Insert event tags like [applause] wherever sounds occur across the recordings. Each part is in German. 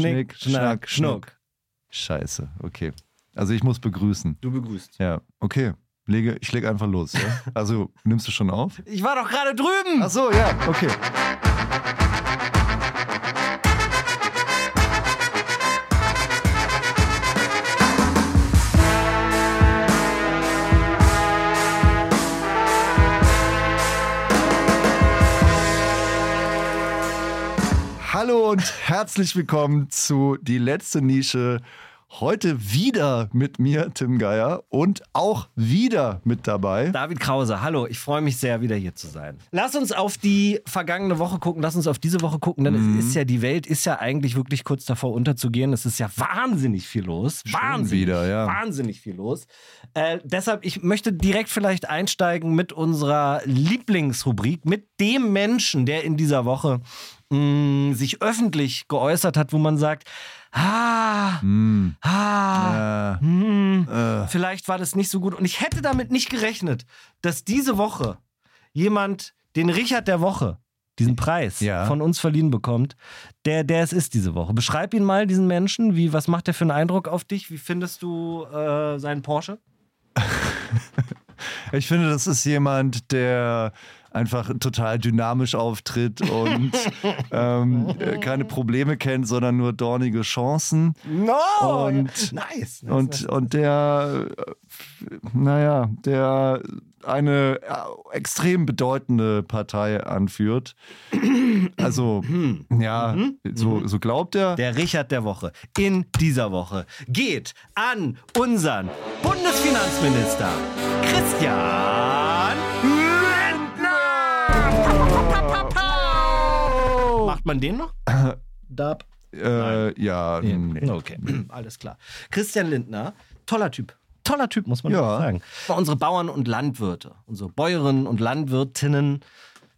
Schnick, Schnack, Schnuck. Scheiße, okay. Also ich muss begrüßen. Du begrüßt. Ja, okay. Lege, ich lege einfach los. Ja? [laughs] Also nimmst du schon auf? Ich war doch gerade drüben. Ach so, ja, okay. Hallo und herzlich willkommen zu Die letzte Nische. Heute wieder mit mir, Tim Geier, und auch wieder mit dabei. David Krause, hallo, ich freue mich sehr, wieder hier zu sein. Lass uns auf die vergangene Woche gucken, lass uns auf diese Woche gucken, denn Mhm. es ist ja, die Welt ist ja eigentlich wirklich kurz davor unterzugehen. Es ist ja wahnsinnig viel los. Schon Wahnsinnig, wieder, ja. wahnsinnig viel los. Äh, deshalb, ich möchte direkt vielleicht einsteigen mit unserer Lieblingsrubrik, mit dem Menschen, der in dieser Woche mh, sich öffentlich geäußert hat, wo man sagt, ah, Hm, ah, äh, hm, äh, vielleicht war das nicht so gut. Und ich hätte damit nicht gerechnet, dass diese Woche jemand den Richard der Woche, diesen Preis Ja. von uns verliehen bekommt, der, der es ist diese Woche. Beschreib ihn mal, diesen Menschen. Wie, was macht der für einen Eindruck auf dich? Wie findest du äh, seinen Porsche? [laughs] ich finde, das ist jemand, der einfach total dynamisch auftritt und [laughs] ähm, äh, keine Probleme kennt, sondern nur dornige Chancen. No! Und- nice. nice, Und, nice. und der, äh, naja, der eine äh, extrem bedeutende Partei anführt. Also, ja, so, so glaubt er. Der Richard der Woche in dieser Woche geht an unseren Bundesfinanzminister Christian Lindner. Macht man den noch? Dab. Äh, ja, nee. Okay, [clears throat] alles klar. Christian Lindner, toller Typ. Toller Typ, muss man Ja. sagen. Unsere Bauern und Landwirte, unsere Bäuerinnen und Landwirtinnen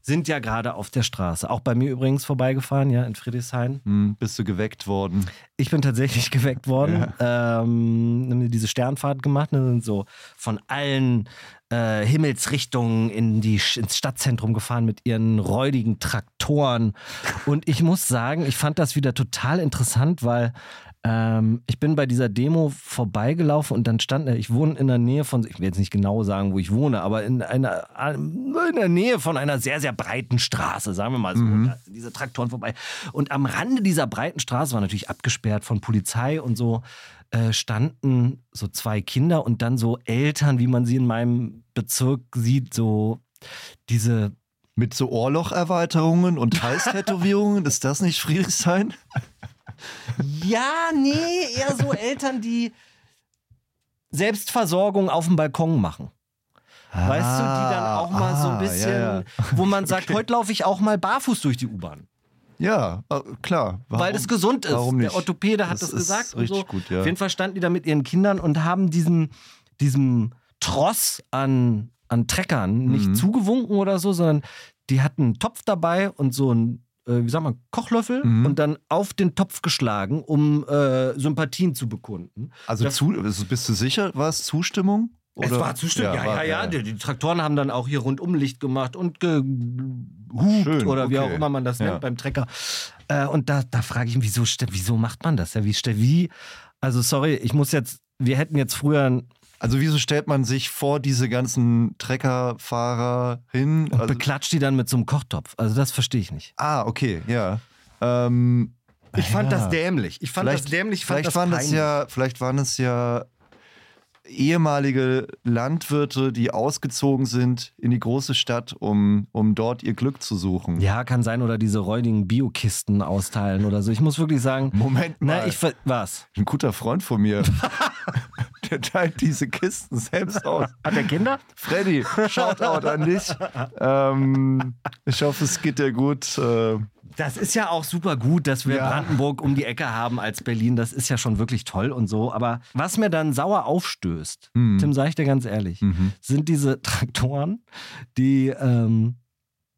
sind ja gerade auf der Straße. Auch bei mir übrigens vorbeigefahren, ja, in Friedrichshain. Hm, bist du geweckt worden? Ich bin tatsächlich [laughs] geweckt worden. Ähm, haben diese Sternfahrt gemacht. Ne, sind so von allen äh, Himmelsrichtungen in die, ins Stadtzentrum gefahren mit ihren räudigen Traktoren. Und ich muss sagen, ich fand das wieder total interessant, weil ähm, ich bin bei dieser Demo vorbeigelaufen und dann stand, ich wohne in der Nähe von, ich will jetzt nicht genau sagen, wo ich wohne, aber in einer in der Nähe von einer sehr, sehr breiten Straße, sagen wir mal so. Sind diese Traktoren vorbei. Und am Rande dieser breiten Straße war natürlich abgesperrt von Polizei und so äh, standen so zwei Kinder und dann so Eltern, wie man sie in meinem Bezirk sieht, so diese Mit so Ohrlocherweiterungen und [laughs] Halstätowierungen, ist das nicht Friedrichshain? [laughs] Ja, nee, eher so Eltern, die Selbstversorgung auf dem Balkon machen. Weißt du, die dann auch mal so ein Ah, bisschen, Ja, ja. wo man sagt, heute laufe ich auch mal barfuß durch die U-Bahn. ja äh, klar. Warum, Weil das gesund ist. Warum nicht? Der Orthopäde hat das, ist gesagt. Richtig so. gut, ja. Auf jeden Fall standen die da mit ihren Kindern und haben diesem, diesem Tross an, an Treckern nicht Mhm. zugewunken oder so, sondern die hatten einen Topf dabei und so einen, äh, wie sagt man, Kochlöffel Mhm. und dann auf den Topf geschlagen, um äh, Sympathien zu bekunden. Also Das- zu, also bist du sicher, war es Zustimmung? Es Oder- war zustimmt. Ja, ja, war- ja. Die, die Traktoren haben dann auch hier rundum Licht gemacht und gehupt Schön, oder wie okay. auch immer man das Ja. nennt beim Trecker. Äh, und da, da frage ich mich, wieso, wieso macht man das? Ja, wie, wie, also sorry, ich muss jetzt, wir hätten jetzt früher ein- Also wieso stellt man sich vor diese ganzen Treckerfahrer hin? und Also, beklatscht die dann mit so einem Kochtopf. Also das verstehe ich nicht. ah, okay, ja. Ähm, Ich fand ja. das dämlich. Ich fand das dämlich, ich fand vielleicht das waren das peinlich. ja, vielleicht waren es ja ehemalige Landwirte, die ausgezogen sind in die große Stadt, um, um dort ihr Glück zu suchen. Ja, kann sein, oder diese räudigen Biokisten austeilen oder so. Ich muss wirklich sagen, Moment mal. na, ich was? ein guter Freund von mir, [laughs] der teilt diese Kisten selbst aus. Hat der Kinder? Freddy, Shoutout an dich. [laughs] Ähm, ich hoffe, es geht dir gut. Äh, Das ist ja auch super gut, dass wir Ja. Brandenburg um die Ecke haben als Berlin. Das ist ja schon wirklich toll und so. Aber was mir dann sauer aufstößt, Mhm. Tim, sag ich dir ganz ehrlich, mhm. sind diese Traktoren, die, ähm,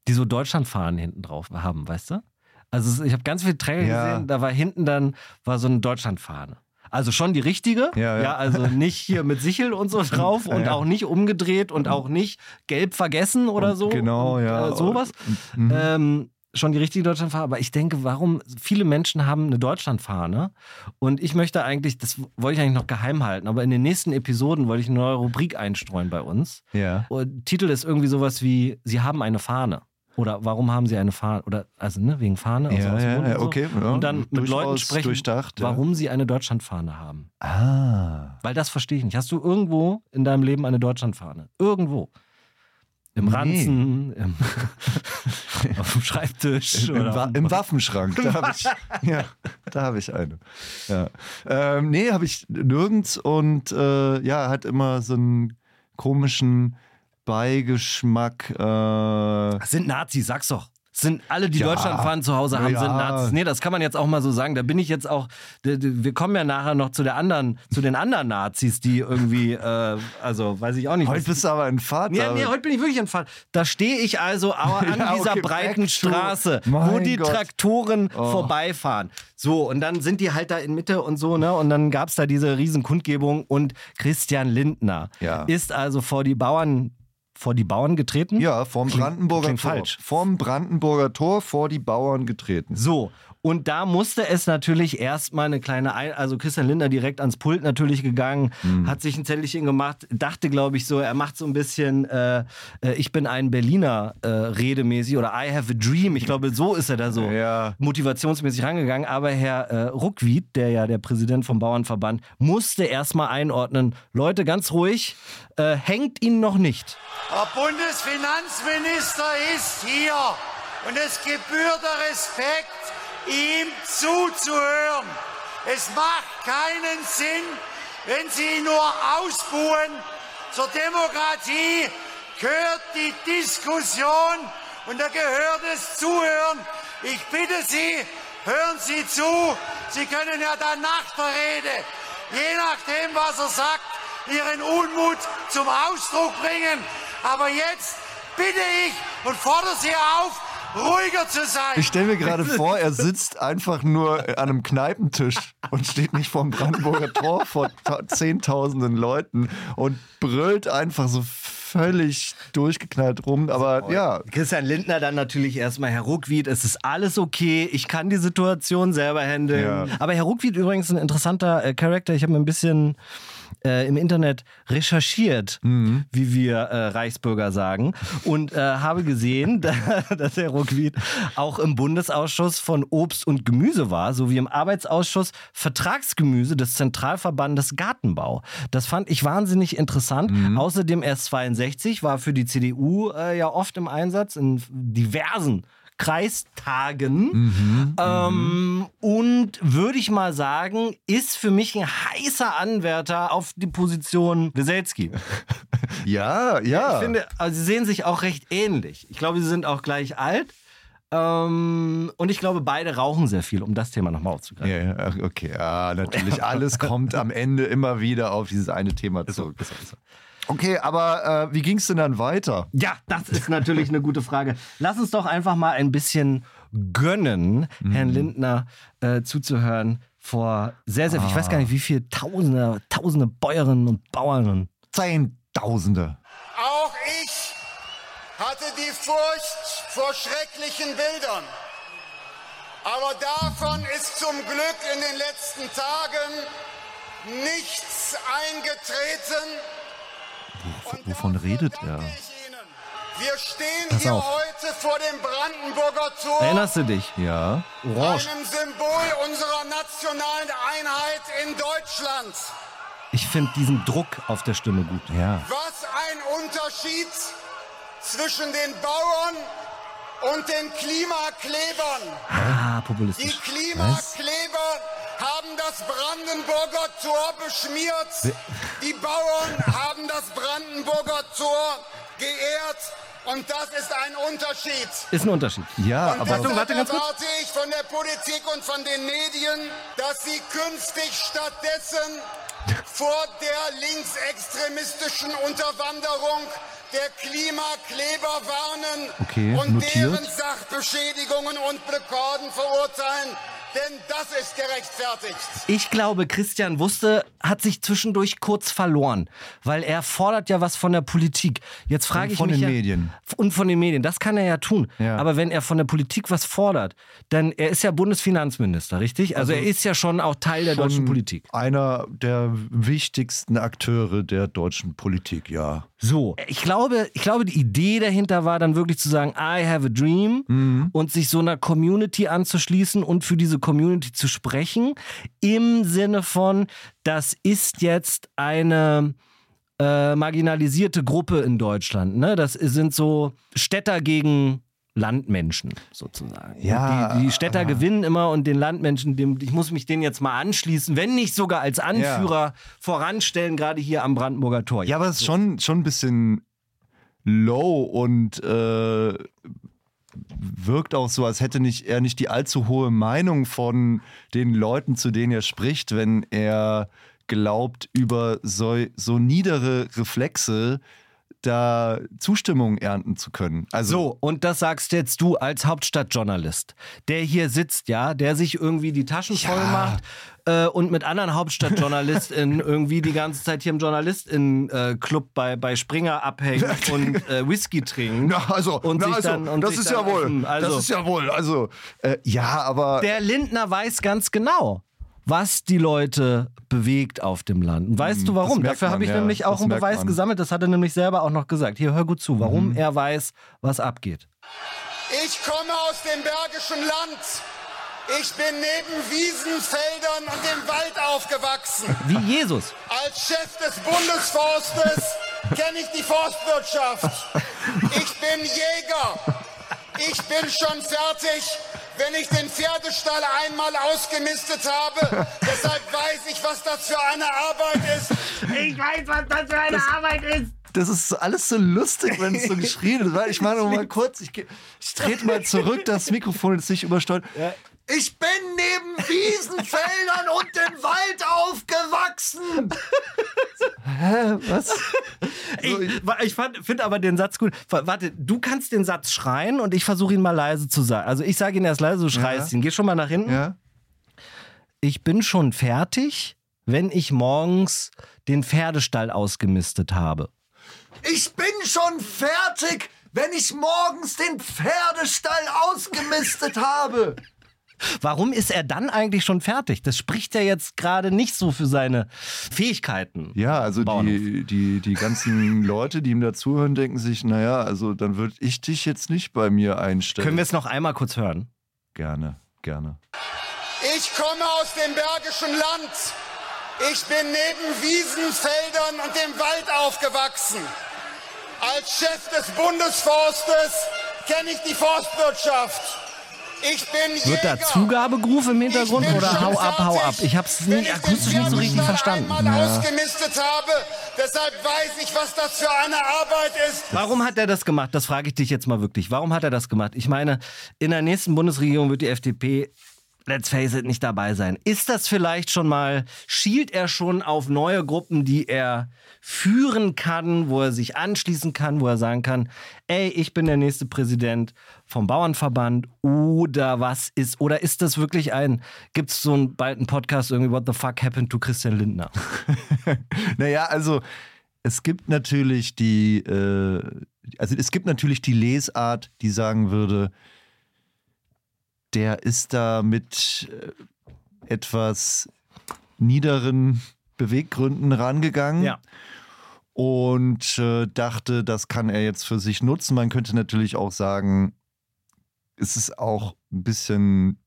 die so Deutschlandfahnen hinten drauf haben, weißt du? Also ich habe ganz viele Träger Ja. gesehen, da war hinten dann war so eine Deutschlandfahne. Also schon die richtige, Ja, ja. also nicht hier mit Sichel und so [laughs] drauf und Ja. auch nicht umgedreht und auch nicht gelb vergessen oder Und so. Genau, und, ja. Äh, sowas. Mhm. Ähm, schon die richtige Deutschlandfahne, aber ich denke, warum viele Menschen haben eine Deutschlandfahne und ich möchte eigentlich, das wollte ich eigentlich noch geheim halten, aber in den nächsten Episoden wollte ich eine neue Rubrik einstreuen bei uns. Ja. Und Titel ist irgendwie sowas wie Sie haben eine Fahne. Oder warum haben Sie eine Fahne? Oder also ne, wegen Fahne. Also Ja, dem ja, ja, und so. okay, ja. Und dann mit Leuten sprechen, warum sie eine Deutschlandfahne haben. Ah. Weil das verstehe ich nicht. Hast du irgendwo in deinem Leben eine Deutschlandfahne? Irgendwo. Im Nee. Ranzen, im, [laughs] auf dem Schreibtisch Im, oder Wa Im Waffenschrank, da habe ich, [laughs] ja, da hab ich eine. Ja. Ähm, nee, habe ich nirgends und äh, ja, hat immer so einen komischen Beigeschmack. Äh, Das sind Nazis, sag's doch. Sind alle, die Ja. Deutschlandfahnen zu Hause haben, Ja. sind Nazis. Nee, das kann man jetzt auch mal so sagen. Da bin ich jetzt auch. Wir kommen ja nachher noch zu der anderen, zu den anderen Nazis, die irgendwie, äh, also weiß ich auch nicht. heute was- bist du aber ein Vater. Nee, nee, heute bin ich wirklich entfallen. Da stehe ich also [laughs] an Ja, dieser okay, breiten Straße, wo die Gott. Traktoren Oh. vorbeifahren. So, und dann sind die halt da in Mitte und so, ne? Und dann gab es da diese Riesenkundgebung und Christian Lindner ist also vor die Bauern, vor die Bauern getreten. Ja, vorm Klingt- Brandenburger klingt Tor. falsch. Vorm Brandenburger Tor vor die Bauern getreten. So. Und da musste es natürlich erstmal eine kleine, Ein also Christian Lindner direkt ans Pult natürlich gegangen, Mhm. hat sich ein Zettelchen gemacht, dachte, glaube ich, so, er macht so ein bisschen, äh, äh, ich bin ein Berliner äh, redemäßig oder I have a dream. Ich glaube, so ist er da so Ja. motivationsmäßig rangegangen. Aber Herr äh, Ruckwied, der ja der Präsident vom Bauernverband, musste erstmal einordnen, Leute, ganz ruhig, äh, hängt ihn noch nicht. Der Bundesfinanzminister ist hier und es gebührt der Respekt, ihm zuzuhören. Es macht keinen Sinn, wenn Sie ihn nur ausbuhen. Zur Demokratie gehört die Diskussion und da gehört es Zuhören. Ich bitte Sie, hören Sie zu. Sie können ja dann nach der Rede, je nachdem, was er sagt, Ihren Unmut zum Ausdruck bringen. Aber jetzt bitte ich und fordere Sie auf, ruhiger zu sein. Ich stelle mir gerade vor, er sitzt einfach nur an einem Kneipentisch und steht nicht vorm Brandenburger Tor vor ta- zehntausenden Leuten und brüllt einfach so völlig durchgeknallt rum. Aber ja, Christian Lindner dann natürlich erstmal, Herr Ruckwied, es ist alles okay, ich kann die Situation selber handeln. Ja. Aber Herr Ruckwied übrigens ein interessanter äh, Charakter. Ich habe mir ein bisschen äh, im Internet recherchiert, Mhm. wie wir äh, Reichsbürger sagen, und äh, habe gesehen, [laughs] dass Herr Ruckwied auch im Bundesausschuss von Obst und Gemüse war, sowie im Arbeitsausschuss Vertragsgemüse des Zentralverbandes Gartenbau. Das fand ich wahnsinnig interessant. Mhm. Außerdem er ist 62, war für die CDU äh, ja oft im Einsatz in diversen Kreistagen. Mhm, ähm, und würde ich mal sagen, ist für mich ein heißer Anwärter auf die Position Weselski. [laughs] ja, ja. Ich finde, also sie sehen sich auch recht ähnlich. Ich glaube, sie sind auch gleich alt. Ähm, und ich glaube, beide rauchen sehr viel, um das Thema nochmal aufzugreifen. Ja, ach, okay, ja, natürlich. Alles kommt am Ende immer wieder auf dieses eine Thema zurück. Okay, aber äh, wie ging es denn dann weiter? Ja, das ist natürlich eine gute Frage. Lass uns doch einfach mal ein bisschen gönnen, Herrn Lindner äh, zuzuhören vor sehr, sehr viel, ich weiß gar nicht, wie viele Tausende, Tausende Bäuerinnen und Bauern. Zehntausende. Auch ich hatte die Furcht vor schrecklichen Bildern. Aber davon ist zum Glück in den letzten Tagen nichts eingetreten. Wovon redet er? Wir stehen Pass hier auf. heute vor dem Brandenburger Tor. Erinnerst du dich? Ja. Orange. einem Symbol unserer nationalen Einheit in Deutschland. Ich finde diesen Druck auf der Stimme gut. Ja. Was ein Unterschied zwischen den Bauern und den Klimaklebern. Ah, Die populistisch. Klimakleber haben das Brandenburger Tor beschmiert. Die Bauern haben das Brandenburger Tor geehrt. Und das ist ein Unterschied. Ist ein Unterschied. Ja, Und aber deshalb warte ganz kurz. erwarte ich von der Politik und von den Medien, dass sie künftig stattdessen vor der linksextremistischen Unterwanderung der Klimakleber warnen Okay, und notiert. deren Sachbeschädigungen und Blockaden verurteilen. Denn das ist gerechtfertigt. Ich glaube, Christian Wusste hat sich zwischendurch kurz verloren, weil er fordert ja was von der Politik. Jetzt frage Und ich von mich den ja, Medien. Und von den Medien, das kann er ja tun. Ja. Aber wenn er von der Politik was fordert, dann er ist ja Bundesfinanzminister, richtig? Also, er ist ja schon auch Teil der deutschen Politik. Einer der wichtigsten Akteure der deutschen Politik, ja. So, ich glaube, ich glaube, die Idee dahinter war dann wirklich zu sagen, I have a dream Mhm. und sich so einer Community anzuschließen und für diese Community zu sprechen. Im Sinne von, das ist jetzt eine äh, marginalisierte Gruppe in Deutschland. Ne? Das sind so Städter gegen Landmenschen sozusagen. Ja, die, die Städter gewinnen immer und den Landmenschen, dem, ich muss mich denen jetzt mal anschließen, wenn nicht sogar als Anführer voranstellen, gerade hier am Brandenburger Tor. Ja, aber es ist schon, schon ein bisschen low und äh, wirkt auch so, als hätte nicht, er nicht die allzu hohe Meinung von den Leuten, zu denen er spricht, wenn er glaubt, über so, so niedere Reflexe da Zustimmung ernten zu können. Also So, und das sagst jetzt du als Hauptstadtjournalist, der hier sitzt, ja, der sich irgendwie die Taschen voll macht äh, und mit anderen HauptstadtjournalistInnen [laughs] irgendwie die ganze Zeit hier im JournalistInnen-Club bei, bei Springer abhängt [laughs] und äh, Whisky trinkt. Na, also, und na, sich also dann, und das sich ist dann ja wohl, Also, das ist ja wohl, also äh, ja, aber der Lindner weiß ganz genau, was die Leute bewegt auf dem Land. Und weißt du warum? Dafür habe ich ja. nämlich auch einen Beweis man. gesammelt. Das hat er nämlich selber auch noch gesagt. Hier, hör gut zu, warum Mhm. er weiß, was abgeht. Ich komme aus dem Bergischen Land. Ich bin neben Wiesen, Feldern und dem Wald aufgewachsen. [laughs] Wie Jesus. Als Chef des Bundesforstes kenne ich die Forstwirtschaft. [laughs] Ich bin Jäger. Ich bin schon fertig, wenn ich den Pferdestall einmal ausgemistet habe. [laughs] Deshalb weiß ich, was das für eine Arbeit ist. Ich weiß, was das für eine Arbeit ist. das ist alles so lustig, wenn es so [laughs] geschrien ist. Weil Ich mache noch mal kurz, ich, ich trete mal zurück, das Mikrofon ist nicht übersteuert. Ich bin neben Wiesenfeldern und dem Wald aufgewachsen. Hä, was? Ich, ich finde aber den Satz gut. Wa- Warte, du kannst den Satz schreien und ich versuche ihn mal leise zu sagen. Also ich sage ihn erst leise, du schreist ihn. Geh schon mal nach hinten. Ja? Ich bin schon fertig, wenn ich morgens den Pferdestall ausgemistet habe. Ich bin schon fertig, wenn ich morgens den Pferdestall ausgemistet habe. Warum ist er dann eigentlich schon fertig? Das spricht ja jetzt gerade nicht so für seine Fähigkeiten. Ja, also Bauernhof. die, die, die ganzen Leute, die ihm dazuhören, denken sich, naja, also dann würde ich dich jetzt nicht bei mir einstellen. Können wir es noch einmal kurz hören? Gerne, gerne. Ich komme aus dem Bergischen Land. Ich bin neben Wiesen, Feldern und dem Wald aufgewachsen. Als Chef des Bundesforstes kenne ich die Forstwirtschaft. Ich bin Wird da Jäger. Zugabegruf im Hintergrund oder hau ab, hau ab? Ich ich den akustisch nicht so richtig verstanden. einmal ausgemistet habe. Deshalb weiß ich, was das für eine Arbeit ist. Warum hat er das gemacht? Das frage ich dich jetzt mal wirklich. Warum hat er das gemacht? Ich meine, in der nächsten Bundesregierung wird die FDP, let's face it, nicht dabei sein. Ist das vielleicht schon mal, schielt er schon auf neue Gruppen, die er führen kann, wo er sich anschließen kann, wo er sagen kann, ey, ich bin der nächste Präsident vom Bauernverband oder was ist, oder ist das wirklich ein, gibt es so einen, bald einen Podcast irgendwie, what the fuck happened to Christian Lindner? [laughs] Naja, also es gibt natürlich die, äh, also es gibt natürlich die Lesart, die sagen würde, der ist da mit äh, etwas niederen Beweggründen rangegangen. Ja. Und äh, dachte, das kann er jetzt für sich nutzen. Man könnte natürlich auch sagen, es ist auch ein bisschen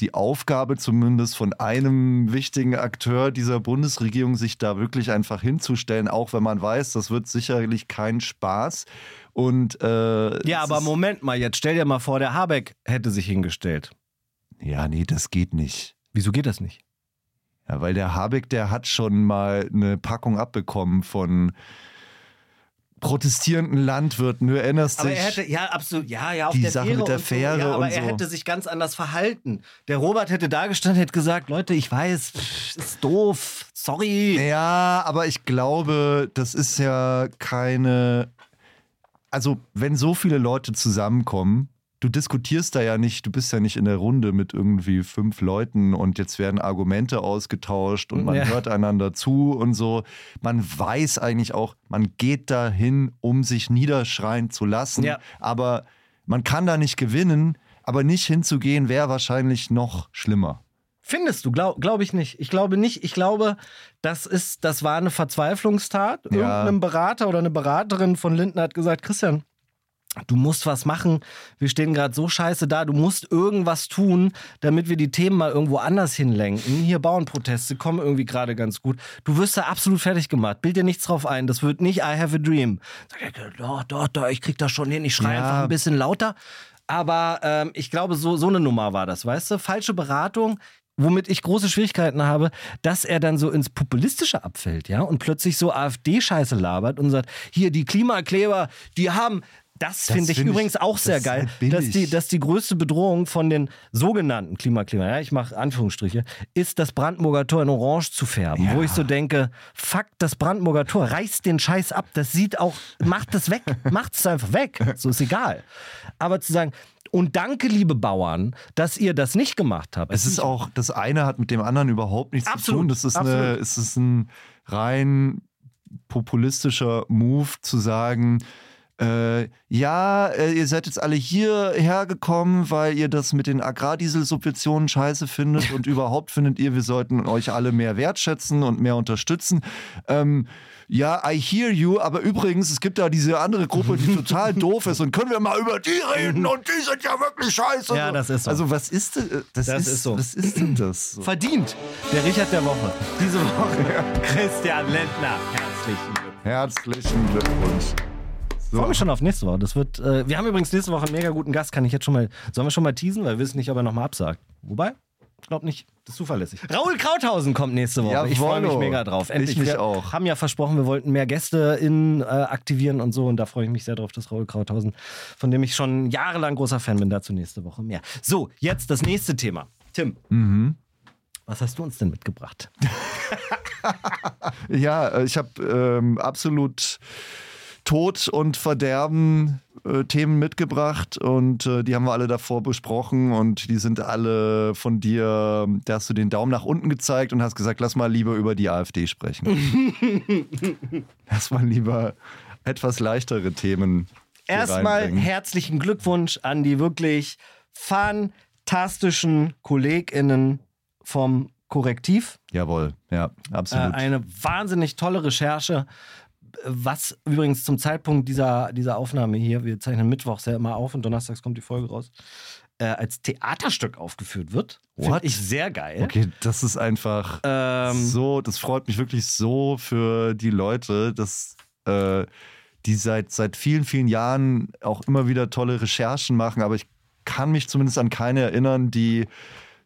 die Aufgabe zumindest von einem wichtigen Akteur dieser Bundesregierung, sich da wirklich einfach hinzustellen, auch wenn man weiß, das wird sicherlich kein Spaß. Und äh, Ja, aber Moment mal, jetzt stell dir mal vor, der Habeck hätte sich hingestellt. Ja, nee, das geht nicht. Wieso geht das nicht? Ja, weil der Habeck, der hat schon mal eine Packung abbekommen von protestierenden Landwirten. Du erinnerst Aber dich. er hätte, ja, absolut, ja, ja, auf Die der Sache Fähre mit der und so, Fähre ja, aber und er so. hätte sich ganz anders verhalten. Der Robert hätte da gestanden, hätte gesagt, Leute, ich weiß, pff, ist doof, sorry. Ja, aber ich glaube, das ist ja keine. Also, wenn so viele Leute zusammenkommen du diskutierst da ja nicht, du bist ja nicht in der Runde mit irgendwie fünf Leuten und jetzt werden Argumente ausgetauscht und man Ja. hört einander zu und so. Man weiß eigentlich auch, man geht dahin, um sich niederschreien zu lassen, Ja. aber man kann da nicht gewinnen, aber nicht hinzugehen wäre wahrscheinlich noch schlimmer. Findest du? Glaube glaub ich nicht. Ich glaube nicht. Ich glaube, das ist, das war eine Verzweiflungstat. Ja. Irgendein Berater oder eine Beraterin von Lindner hat gesagt, Christian, du musst was machen. Wir stehen gerade so scheiße da. Du musst irgendwas tun, damit wir die Themen mal irgendwo anders hinlenken. Hier Bauernproteste kommen irgendwie gerade ganz gut. Du wirst da absolut fertig gemacht. Bild dir nichts drauf ein. Das wird nicht I have a dream. Sag ich, doch, doch, doch, ich krieg das schon hin. Ich schreie Ja. einfach ein bisschen lauter. Aber ähm, ich glaube, so, so eine Nummer war das, weißt du? Falsche Beratung, womit ich große Schwierigkeiten habe, dass er dann so ins Populistische abfällt, ja? Und plötzlich so AfD-Scheiße labert und sagt, hier, die Klimakleber, die haben. Das, Das finde ich find ich- übrigens auch das sehr geil, halt dass die, dass die größte Bedrohung von den sogenannten Klimaklebern, ja, ich mache Anführungsstriche, ist das Brandenburger Tor in Orange zu färben. Wo ich so denke, fuck, das Brandenburger Tor, reißt den Scheiß ab, das sieht auch, macht es weg, [laughs] macht es einfach weg, so ist egal. Aber zu sagen, und danke, liebe Bauern, dass ihr das nicht gemacht habt. Es ist auch, das eine hat mit dem anderen überhaupt nichts zu Absolut, tun. Das ist, eine, es ist ein rein populistischer Move zu sagen, äh, ja, äh, ihr seid jetzt alle hierher gekommen, weil ihr das mit den Agrardieselsubventionen scheiße findet und [laughs] überhaupt findet ihr, wir sollten euch alle mehr wertschätzen und mehr unterstützen. Ähm, ja, I hear you, aber übrigens, es gibt da diese andere Gruppe, die total [laughs] doof ist und können wir mal über die reden und die sind ja wirklich scheiße. Ja, das ist so. Also was ist denn, äh, das, Das ist, ist so. Was ist denn das? So? verdient. Der Richard der Woche. Diese Woche. [laughs] Christian Lindner. Herzlichen Glückwunsch. Herzlichen Glückwunsch. Ich freue mich schon auf nächste Woche. Das wird, äh, wir haben übrigens nächste Woche einen mega guten Gast. Kann ich jetzt schon mal, sollen wir schon mal teasen, weil wir wissen nicht, ob er nochmal absagt. Wobei, ich glaube nicht. Das ist zuverlässig. Raoul Krauthausen kommt nächste Woche. ich freue mich mega drauf. Ich mich wir auch. haben ja versprochen, wir wollten mehr Gäste in, äh, aktivieren und so. Und da freue ich mich sehr drauf, dass Raoul Krauthausen, von dem ich schon jahrelang großer Fan bin, dazu nächste Woche mehr. So, jetzt das nächste Thema. Tim, Mhm. was hast du uns denn mitgebracht? [laughs] Ja, äh, ich habe ähm, absolut Tod und Verderben äh, Themen mitgebracht und äh, die haben wir alle davor besprochen und die sind alle von dir, da hast du den Daumen nach unten gezeigt und hast gesagt, lass mal lieber über die AfD sprechen. [laughs] lass mal lieber etwas leichtere Themen. Erstmal herzlichen Glückwunsch an die wirklich fantastischen KollegInnen vom Korrektiv. Jawohl, ja, Äh, absolut. eine wahnsinnig tolle Recherche, was übrigens zum Zeitpunkt dieser, dieser Aufnahme hier, wir zeichnen mittwochs ja immer auf und donnerstags kommt die Folge raus, äh, als Theaterstück aufgeführt wird. Finde ich sehr geil. okay, das ist einfach. Ähm, so, das freut mich wirklich so für die Leute, dass äh, die seit, seit vielen, vielen Jahren auch immer wieder tolle Recherchen machen, aber ich kann mich zumindest an keine erinnern, die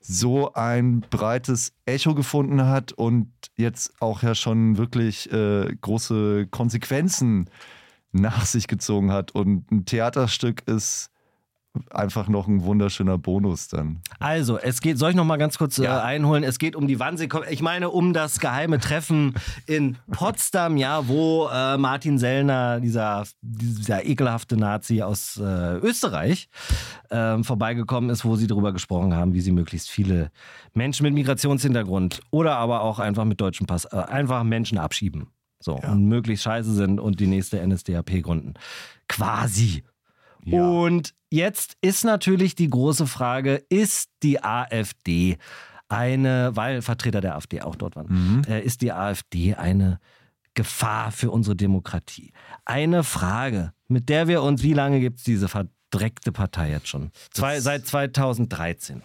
so ein breites Echo gefunden hat und jetzt auch ja schon wirklich äh, große Konsequenzen nach sich gezogen hat. Und ein Theaterstück ist einfach noch ein wunderschöner Bonus dann. Also, es geht, soll ich noch mal ganz kurz Ja. äh, einholen? Es geht um die Wannsee, ich meine um das geheime Treffen in Potsdam, ja, wo äh, Martin Sellner, dieser, dieser ekelhafte Nazi aus äh, Österreich, ähm, vorbeigekommen ist, wo sie darüber gesprochen haben, wie sie möglichst viele Menschen mit Migrationshintergrund oder aber auch einfach mit deutschem Pass, äh, einfach Menschen abschieben. So, und möglichst scheiße sind und die nächste NSDAP gründen. Quasi. Ja. Und jetzt ist natürlich die große Frage, ist die AfD eine, weil Vertreter der AfD auch dort waren, äh, ist die AfD eine Gefahr für unsere Demokratie? Eine Frage, mit der wir uns, wie lange gibt es diese verdreckte Partei jetzt schon? Zwei, seit 2013.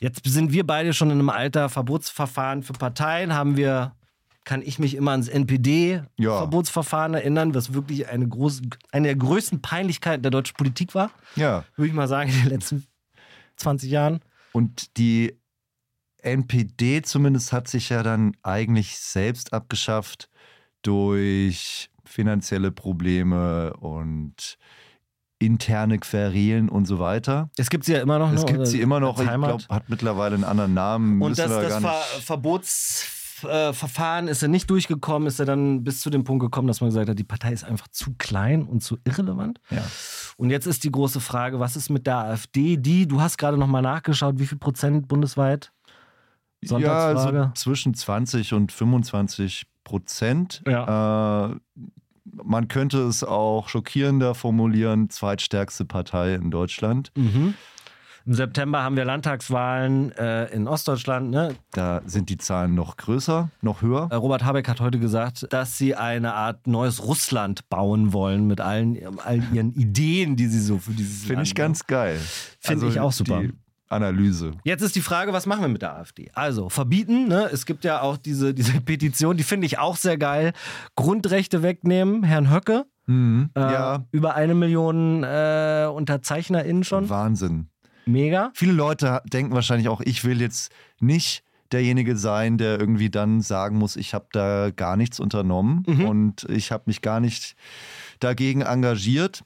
Jetzt sind wir beide schon in einem Alter, Verbotsverfahren für Parteien haben wir, kann ich mich immer ans NPD-Verbotsverfahren erinnern, was wirklich eine, große, eine der größten Peinlichkeiten der deutschen Politik war, Ja. würde ich mal sagen, in den letzten 20 Jahren. Und die NPD zumindest hat sich ja dann eigentlich selbst abgeschafft durch finanzielle Probleme und interne Querelen und so weiter. Es gibt sie ja immer noch. Es ne, gibt sie immer noch, ich glaube, hat mittlerweile einen anderen Namen. Und müssen das, wir das Ver Verbotsverfahren ist er nicht durchgekommen, ist er dann bis zu dem Punkt gekommen, dass man gesagt hat, die Partei ist einfach zu klein und zu irrelevant. Ja. Und jetzt ist die große Frage, was ist mit der AfD? Die, du hast gerade nochmal nachgeschaut, wie viel Prozent bundesweit? Ja, also zwischen 20 und 25 Prozent. Ja. Äh, man könnte es auch schockierender formulieren, zweitstärkste Partei in Deutschland. Mhm. Im September haben wir Landtagswahlen äh, in Ostdeutschland. Ne? Da sind die Zahlen noch größer, noch höher. Äh, Robert Habeck hat heute gesagt, dass sie eine Art neues Russland bauen wollen mit allen, all ihren Ideen, die sie so für dieses Finde ich ganz geil. Finde also ich auch super. Analyse. Jetzt ist die Frage, was machen wir mit der AfD? Also, verbieten, ne? es gibt ja auch diese, diese Petition, die finde ich auch sehr geil. Grundrechte wegnehmen, Herrn Höcke. Mhm, äh, ja. Über eine Million äh, UnterzeichnerInnen schon. Wahnsinn. Mega. Viele Leute denken wahrscheinlich auch, ich will jetzt nicht derjenige sein, der irgendwie dann sagen muss, ich habe da gar nichts unternommen mhm. und ich habe mich gar nicht dagegen engagiert.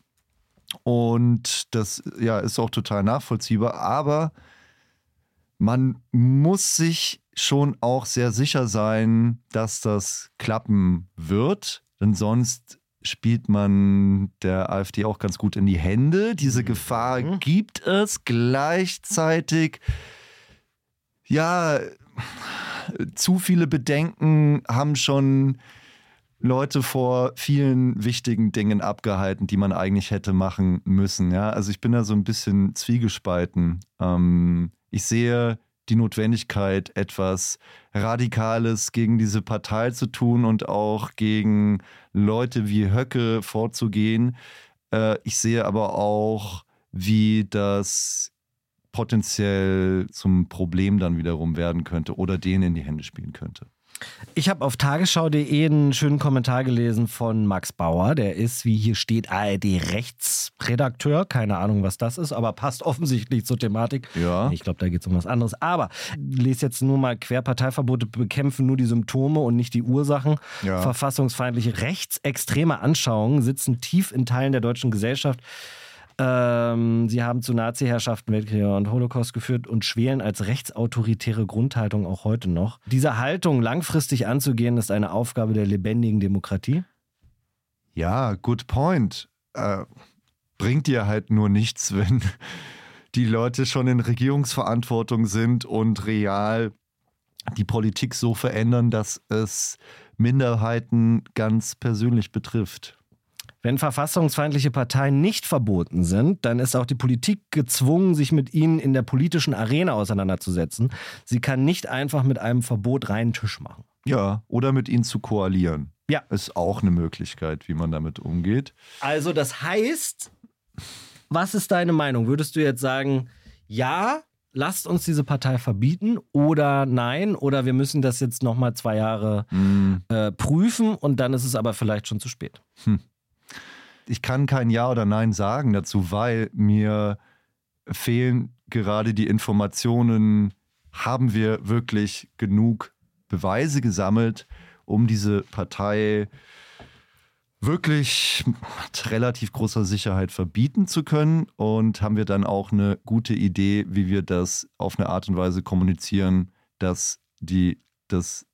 Und das ja, ist auch total nachvollziehbar. Aber man muss sich schon auch sehr sicher sein, dass das klappen wird. Denn sonst spielt man der AfD auch ganz gut in die Hände. Diese Gefahr mhm. gibt es gleichzeitig. Ja, zu viele Bedenken haben schon Leute vor vielen wichtigen Dingen abgehalten, die man eigentlich hätte machen müssen. Ja, also ich bin da so ein bisschen zwiegespalten. Ähm, ich sehe die Notwendigkeit, etwas Radikales gegen diese Partei zu tun und auch gegen Leute wie Höcke vorzugehen. Äh, ich sehe aber auch, wie das potenziell zum Problem dann wiederum werden könnte oder denen in die Hände spielen könnte. Ich habe auf tagesschau.de einen schönen Kommentar gelesen von Max Bauer. Der ist, wie hier steht, ARD-Rechtsredakteur. Keine Ahnung, was das ist, aber passt offensichtlich zur Thematik. Ja. Ich glaube, da geht es um was anderes. Aber lese jetzt nur mal Querparteiverbote bekämpfen nur die Symptome und nicht die Ursachen. Ja. Verfassungsfeindliche rechtsextreme Anschauungen sitzen tief in Teilen der deutschen Gesellschaft. Ähm, sie haben zu Nazi-Herrschaften, Weltkrieg und Holocaust geführt und schwelen als rechtsautoritäre Grundhaltung auch heute noch. Diese Haltung langfristig anzugehen, ist eine Aufgabe der lebendigen Demokratie? Ja, good point. Äh, bringt dir halt nur nichts, [laughs] wenn die Leute schon in Regierungsverantwortung sind und real die Politik so verändern, dass es Minderheiten ganz persönlich betrifft. Wenn verfassungsfeindliche Parteien nicht verboten sind, dann ist auch die Politik gezwungen, sich mit ihnen in der politischen Arena auseinanderzusetzen. Sie kann nicht einfach mit einem Verbot reinen Tisch machen. Ja, oder mit ihnen zu koalieren. Ja. Ist auch eine Möglichkeit, wie man damit umgeht. Also, das heißt, was ist deine Meinung? Würdest du jetzt sagen, ja, lasst uns diese Partei verbieten oder nein oder wir müssen das jetzt nochmal zwei Jahre mm. äh, prüfen und dann ist es aber vielleicht schon zu spät. Hm ich kann kein Ja oder Nein sagen dazu, weil mir fehlen gerade die Informationen, haben wir wirklich genug Beweise gesammelt, um diese Partei wirklich mit relativ großer Sicherheit verbieten zu können? Und haben wir dann auch eine gute Idee, wie wir das auf eine Art und Weise kommunizieren, dass die das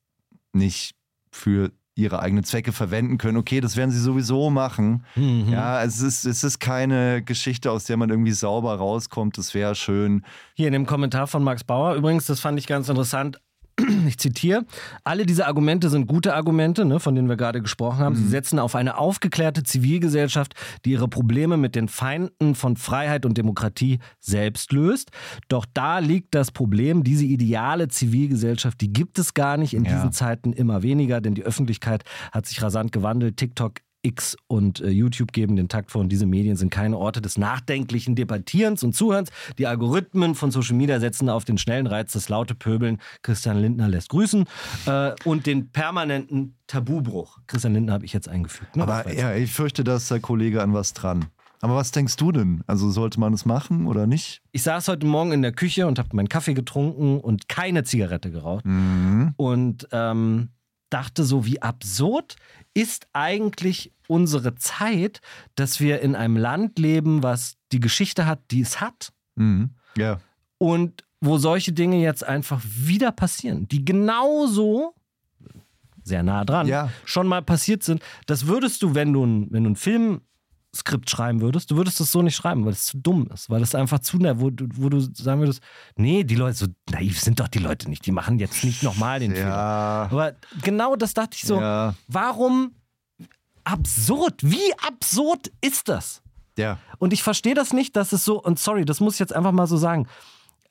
nicht für ihre eigenen Zwecke verwenden können. Okay, das werden sie sowieso machen. Mhm. Ja, es ist, es ist keine Geschichte, aus der man irgendwie sauber rauskommt. Das wäre schön. Hier in dem Kommentar von Max Bauer übrigens, das fand ich ganz interessant [clears throat] ich zitiere, alle diese Argumente sind gute Argumente, ne, von denen wir gerade gesprochen haben. Mhm. Sie setzen auf eine aufgeklärte Zivilgesellschaft, die ihre Probleme mit den Feinden von Freiheit und Demokratie selbst löst. Doch da liegt das Problem, diese ideale Zivilgesellschaft, die gibt es gar nicht in ja. diesen Zeiten immer weniger, denn die Öffentlichkeit hat sich rasant gewandelt. TikTok X und äh, YouTube geben den Takt vor und diese Medien sind keine Orte des nachdenklichen Debattierens und Zuhörens. Die Algorithmen von Social Media setzen auf den schnellen Reiz, das laute Pöbeln. Christian Lindner lässt grüßen äh, und den permanenten Tabubruch. Christian Lindner habe ich jetzt eingefügt. Ne? Aber ja, ich fürchte, da ist der Kollege an was dran. Aber was denkst du denn? Also sollte man es machen oder nicht? Ich saß heute Morgen in der Küche und habe meinen Kaffee getrunken und keine Zigarette geraucht. Mhm. Und ähm, dachte so, wie absurd ist eigentlich unsere Zeit, dass wir in einem Land leben, was die Geschichte hat, die es hat. Mhm. Ja. Und wo solche Dinge jetzt einfach wieder passieren, die genauso sehr nah dran ja. schon mal passiert sind. Das würdest du, wenn du, wenn du einen Film Skript schreiben würdest, du würdest es so nicht schreiben, weil es zu dumm ist, weil es einfach zu, wo, wo du sagen würdest, nee, die Leute, so naiv sind doch die Leute nicht, die machen jetzt nicht nochmal den Fehler. Ja. Aber genau das dachte ich so, Ja. warum absurd, wie absurd ist das? Ja. Und ich verstehe das nicht, dass es so, und sorry, das muss ich jetzt einfach mal so sagen,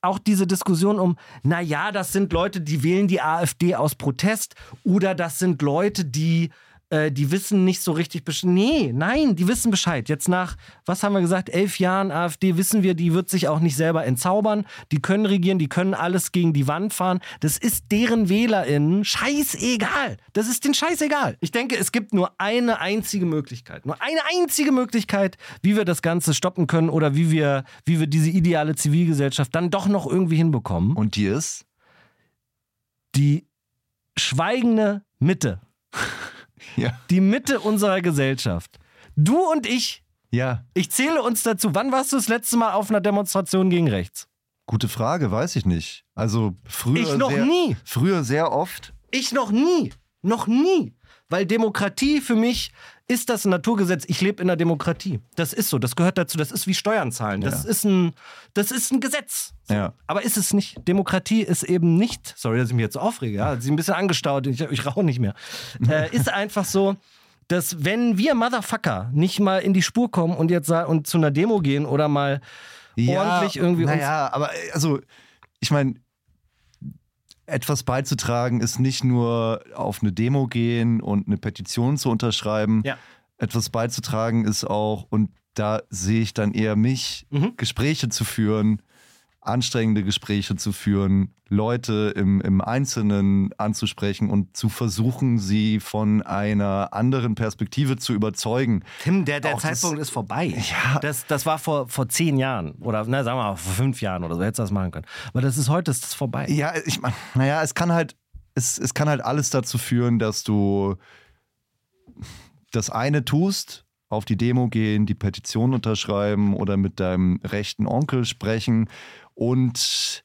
auch diese Diskussion um, naja, das sind Leute, die wählen die AfD aus Protest oder das sind Leute, die, äh, die wissen nicht so richtig Bescheid. Nee, nein, die wissen Bescheid. Jetzt nach, was haben wir gesagt, elf Jahren AfD wissen wir, die wird sich auch nicht selber entzaubern. Die können regieren, die können alles gegen die Wand fahren. Das ist deren WählerInnen scheißegal. Das ist den scheißegal. Ich denke, es gibt nur eine einzige Möglichkeit. Nur eine einzige Möglichkeit, wie wir das Ganze stoppen können oder wie wir, wie wir diese ideale Zivilgesellschaft dann doch noch irgendwie hinbekommen. Und die ist? Die schweigende Mitte. [laughs] Ja. Die Mitte unserer Gesellschaft. Du und ich, Ja. ich zähle uns dazu. Wann warst du das letzte Mal auf einer Demonstration gegen rechts? Gute Frage, weiß ich nicht. Also früher. Ich noch sehr, nie. Früher sehr oft. Ich noch nie. Noch nie. Weil Demokratie für mich ist das ein Naturgesetz. Ich lebe in einer Demokratie. Das ist so. Das gehört dazu. Das ist wie Steuern zahlen. Das, ist, ein, das ist ein Gesetz. Ja. Aber ist es nicht. Demokratie ist eben nicht. Sorry, dass ich mich jetzt aufrege. Ja, sie ein bisschen angestaut. Ich, ich rauche nicht mehr. [laughs] äh, ist einfach so. Dass wenn wir Motherfucker nicht mal in die Spur kommen und jetzt und zu einer Demo gehen oder mal ordentlich irgendwie Naja, aber äh, also, ich meine, etwas beizutragen ist nicht nur auf eine Demo gehen und eine Petition zu unterschreiben. Ja. Etwas beizutragen ist auch, und da sehe ich dann eher mich, Mhm. Gespräche zu führen, anstrengende Gespräche zu führen, Leute im, im Einzelnen anzusprechen und zu versuchen, sie von einer anderen Perspektive zu überzeugen. Tim, der, der Auch das- Zeitpunkt ist vorbei. Ja. Das, das war vor, vor zehn Jahren oder na, sagen wir mal vor fünf Jahren oder so, hättest du das machen können. Aber das ist heute ist das vorbei. Ja, ich meine, naja, es kann halt, es, es kann halt alles dazu führen, dass du das eine tust, auf die Demo gehen, die Petition unterschreiben oder mit deinem rechten Onkel sprechen und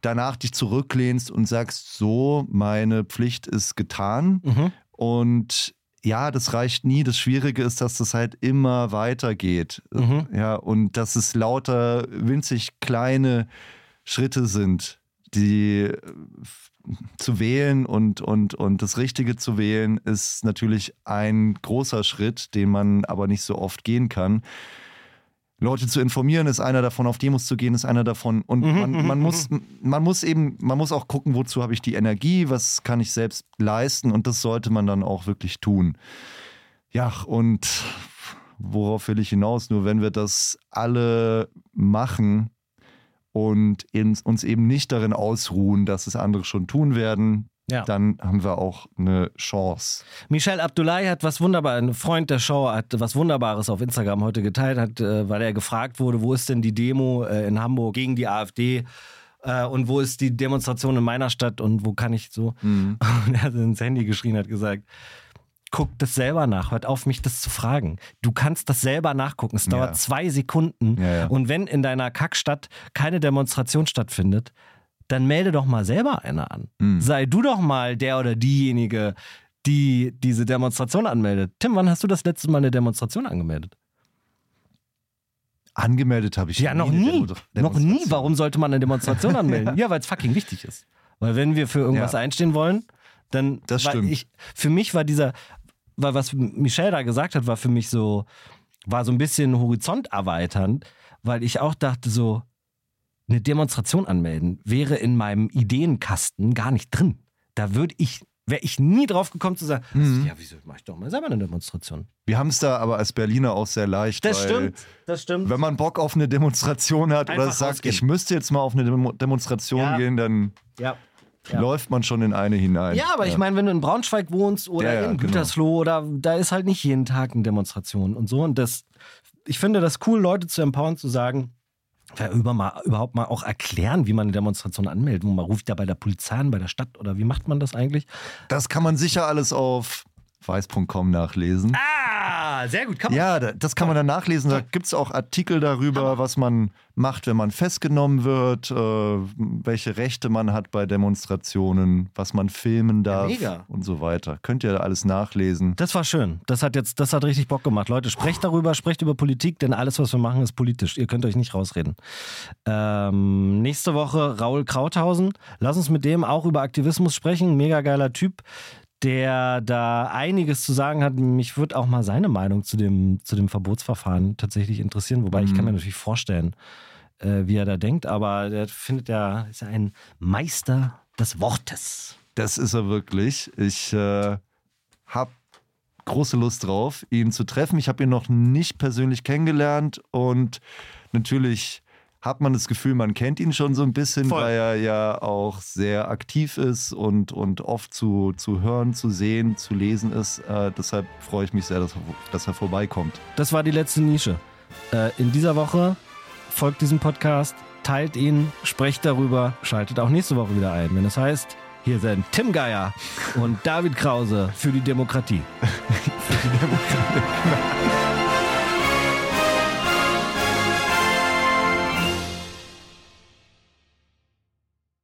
danach dich zurücklehnst und sagst, so, meine Pflicht ist getan. Mhm. Und ja, das reicht nie. Das Schwierige ist, dass das halt immer weitergeht. Mhm. Ja, und dass es lauter winzig kleine Schritte sind, die zu wählen und, und, und das Richtige zu wählen, ist natürlich ein großer Schritt, den man aber nicht so oft gehen kann. Leute zu informieren ist einer davon, auf Demos zu gehen ist einer davon. Und man, man, muss, man muss eben, man muss auch gucken, wozu habe ich die Energie, was kann ich selbst leisten und das sollte man dann auch wirklich tun. Ja, und worauf will ich hinaus? Nur wenn wir das alle machen und uns eben nicht darin ausruhen, dass es andere schon tun werden, Ja. dann haben wir auch eine Chance. Michel Abdullahi hat was wunderbar, ein Freund der Show hat was Wunderbares auf Instagram heute geteilt, hat, äh, weil er gefragt wurde, wo ist denn die Demo äh, in Hamburg gegen die AfD? Äh, und wo ist die Demonstration in meiner Stadt und wo kann ich so? [laughs] Und er hat ins Handy geschrien, hat gesagt, guck das selber nach, hört auf, mich das zu fragen. Du kannst das selber nachgucken. Es dauert Ja. zwei Sekunden. Ja, ja. Und wenn in deiner Kackstadt keine Demonstration stattfindet, dann melde doch mal selber eine an. Mhm. Sei du doch mal der oder diejenige, die diese Demonstration anmeldet. Tim, wann hast du das letzte Mal eine Demonstration angemeldet? Angemeldet habe ich Ja, noch nie. Noch nie. Warum sollte man eine Demonstration anmelden? [laughs] ja, weil es fucking wichtig ist. Weil wenn wir für irgendwas einstehen wollen, dann. Das stimmt. Ich, für mich war dieser, weil was Michelle da gesagt hat, war für mich so, war so ein bisschen horizont erweiternd, weil ich auch dachte so, eine Demonstration anmelden wäre in meinem Ideenkasten gar nicht drin. Da würde ich, wäre ich nie drauf gekommen zu sagen, Mhm. ja, wieso mache ich doch mal selber eine Demonstration? Wir haben es da aber als Berliner auch sehr leicht. Das weil stimmt, das stimmt. Wenn man Bock auf eine Demonstration hat oder Einfach sagt, rausgehen. ich müsste jetzt mal auf eine Demo Demonstration Ja. gehen, dann ja. Ja. läuft man schon in eine hinein. Ja, aber ich meine, wenn du in Braunschweig wohnst oder Ja, ja, in genau. Gütersloh, oder da ist halt nicht jeden Tag eine Demonstration und so. Und das, ich finde das cool, Leute zu empowern, zu sagen, ja, über mal, überhaupt mal auch erklären, wie man eine Demonstration anmeldet. Man ruft ja bei der Polizei an, bei der Stadt oder wie macht man das eigentlich? Das kann man sicher alles auf weiß.com nachlesen. Ah! Ah, sehr gut. Kann man Ja, da- das kann man dann nachlesen. Da gibt es auch Artikel darüber, was man macht, wenn man festgenommen wird, äh, welche Rechte man hat bei Demonstrationen, was man filmen darf mega. und so weiter. Könnt ihr alles nachlesen. Das war schön. Das hat jetzt, das hat richtig Bock gemacht. Leute, sprecht darüber, sprecht über Politik, denn alles, was wir machen, ist politisch. Ihr könnt euch nicht rausreden. Ähm, nächste Woche Raul Krauthausen. Lass uns mit dem auch über Aktivismus sprechen. Mega geiler Typ, der da einiges zu sagen hat. Mich würde auch mal seine Meinung zu dem, zu dem Verbotsverfahren tatsächlich interessieren. Wobei ich kann mir natürlich vorstellen, äh, wie er da denkt, aber der findet ja, ist ja ein Meister des Wortes. Das ist er wirklich. Ich äh, habe große Lust drauf, ihn zu treffen. Ich habe ihn noch nicht persönlich kennengelernt und natürlich hat man das Gefühl, man kennt ihn schon so ein bisschen, Voll. weil er ja auch sehr aktiv ist und, und oft zu, zu hören, zu sehen, zu lesen ist. Äh, deshalb freue ich mich sehr, dass er, dass er vorbeikommt. Das war die letzte Nische. Äh, in dieser Woche folgt diesem Podcast, teilt ihn, sprecht darüber, schaltet auch nächste Woche wieder ein, wenn es heißt, hier sind Tim Geier und David Krause für die Demokratie. Für die Demokratie.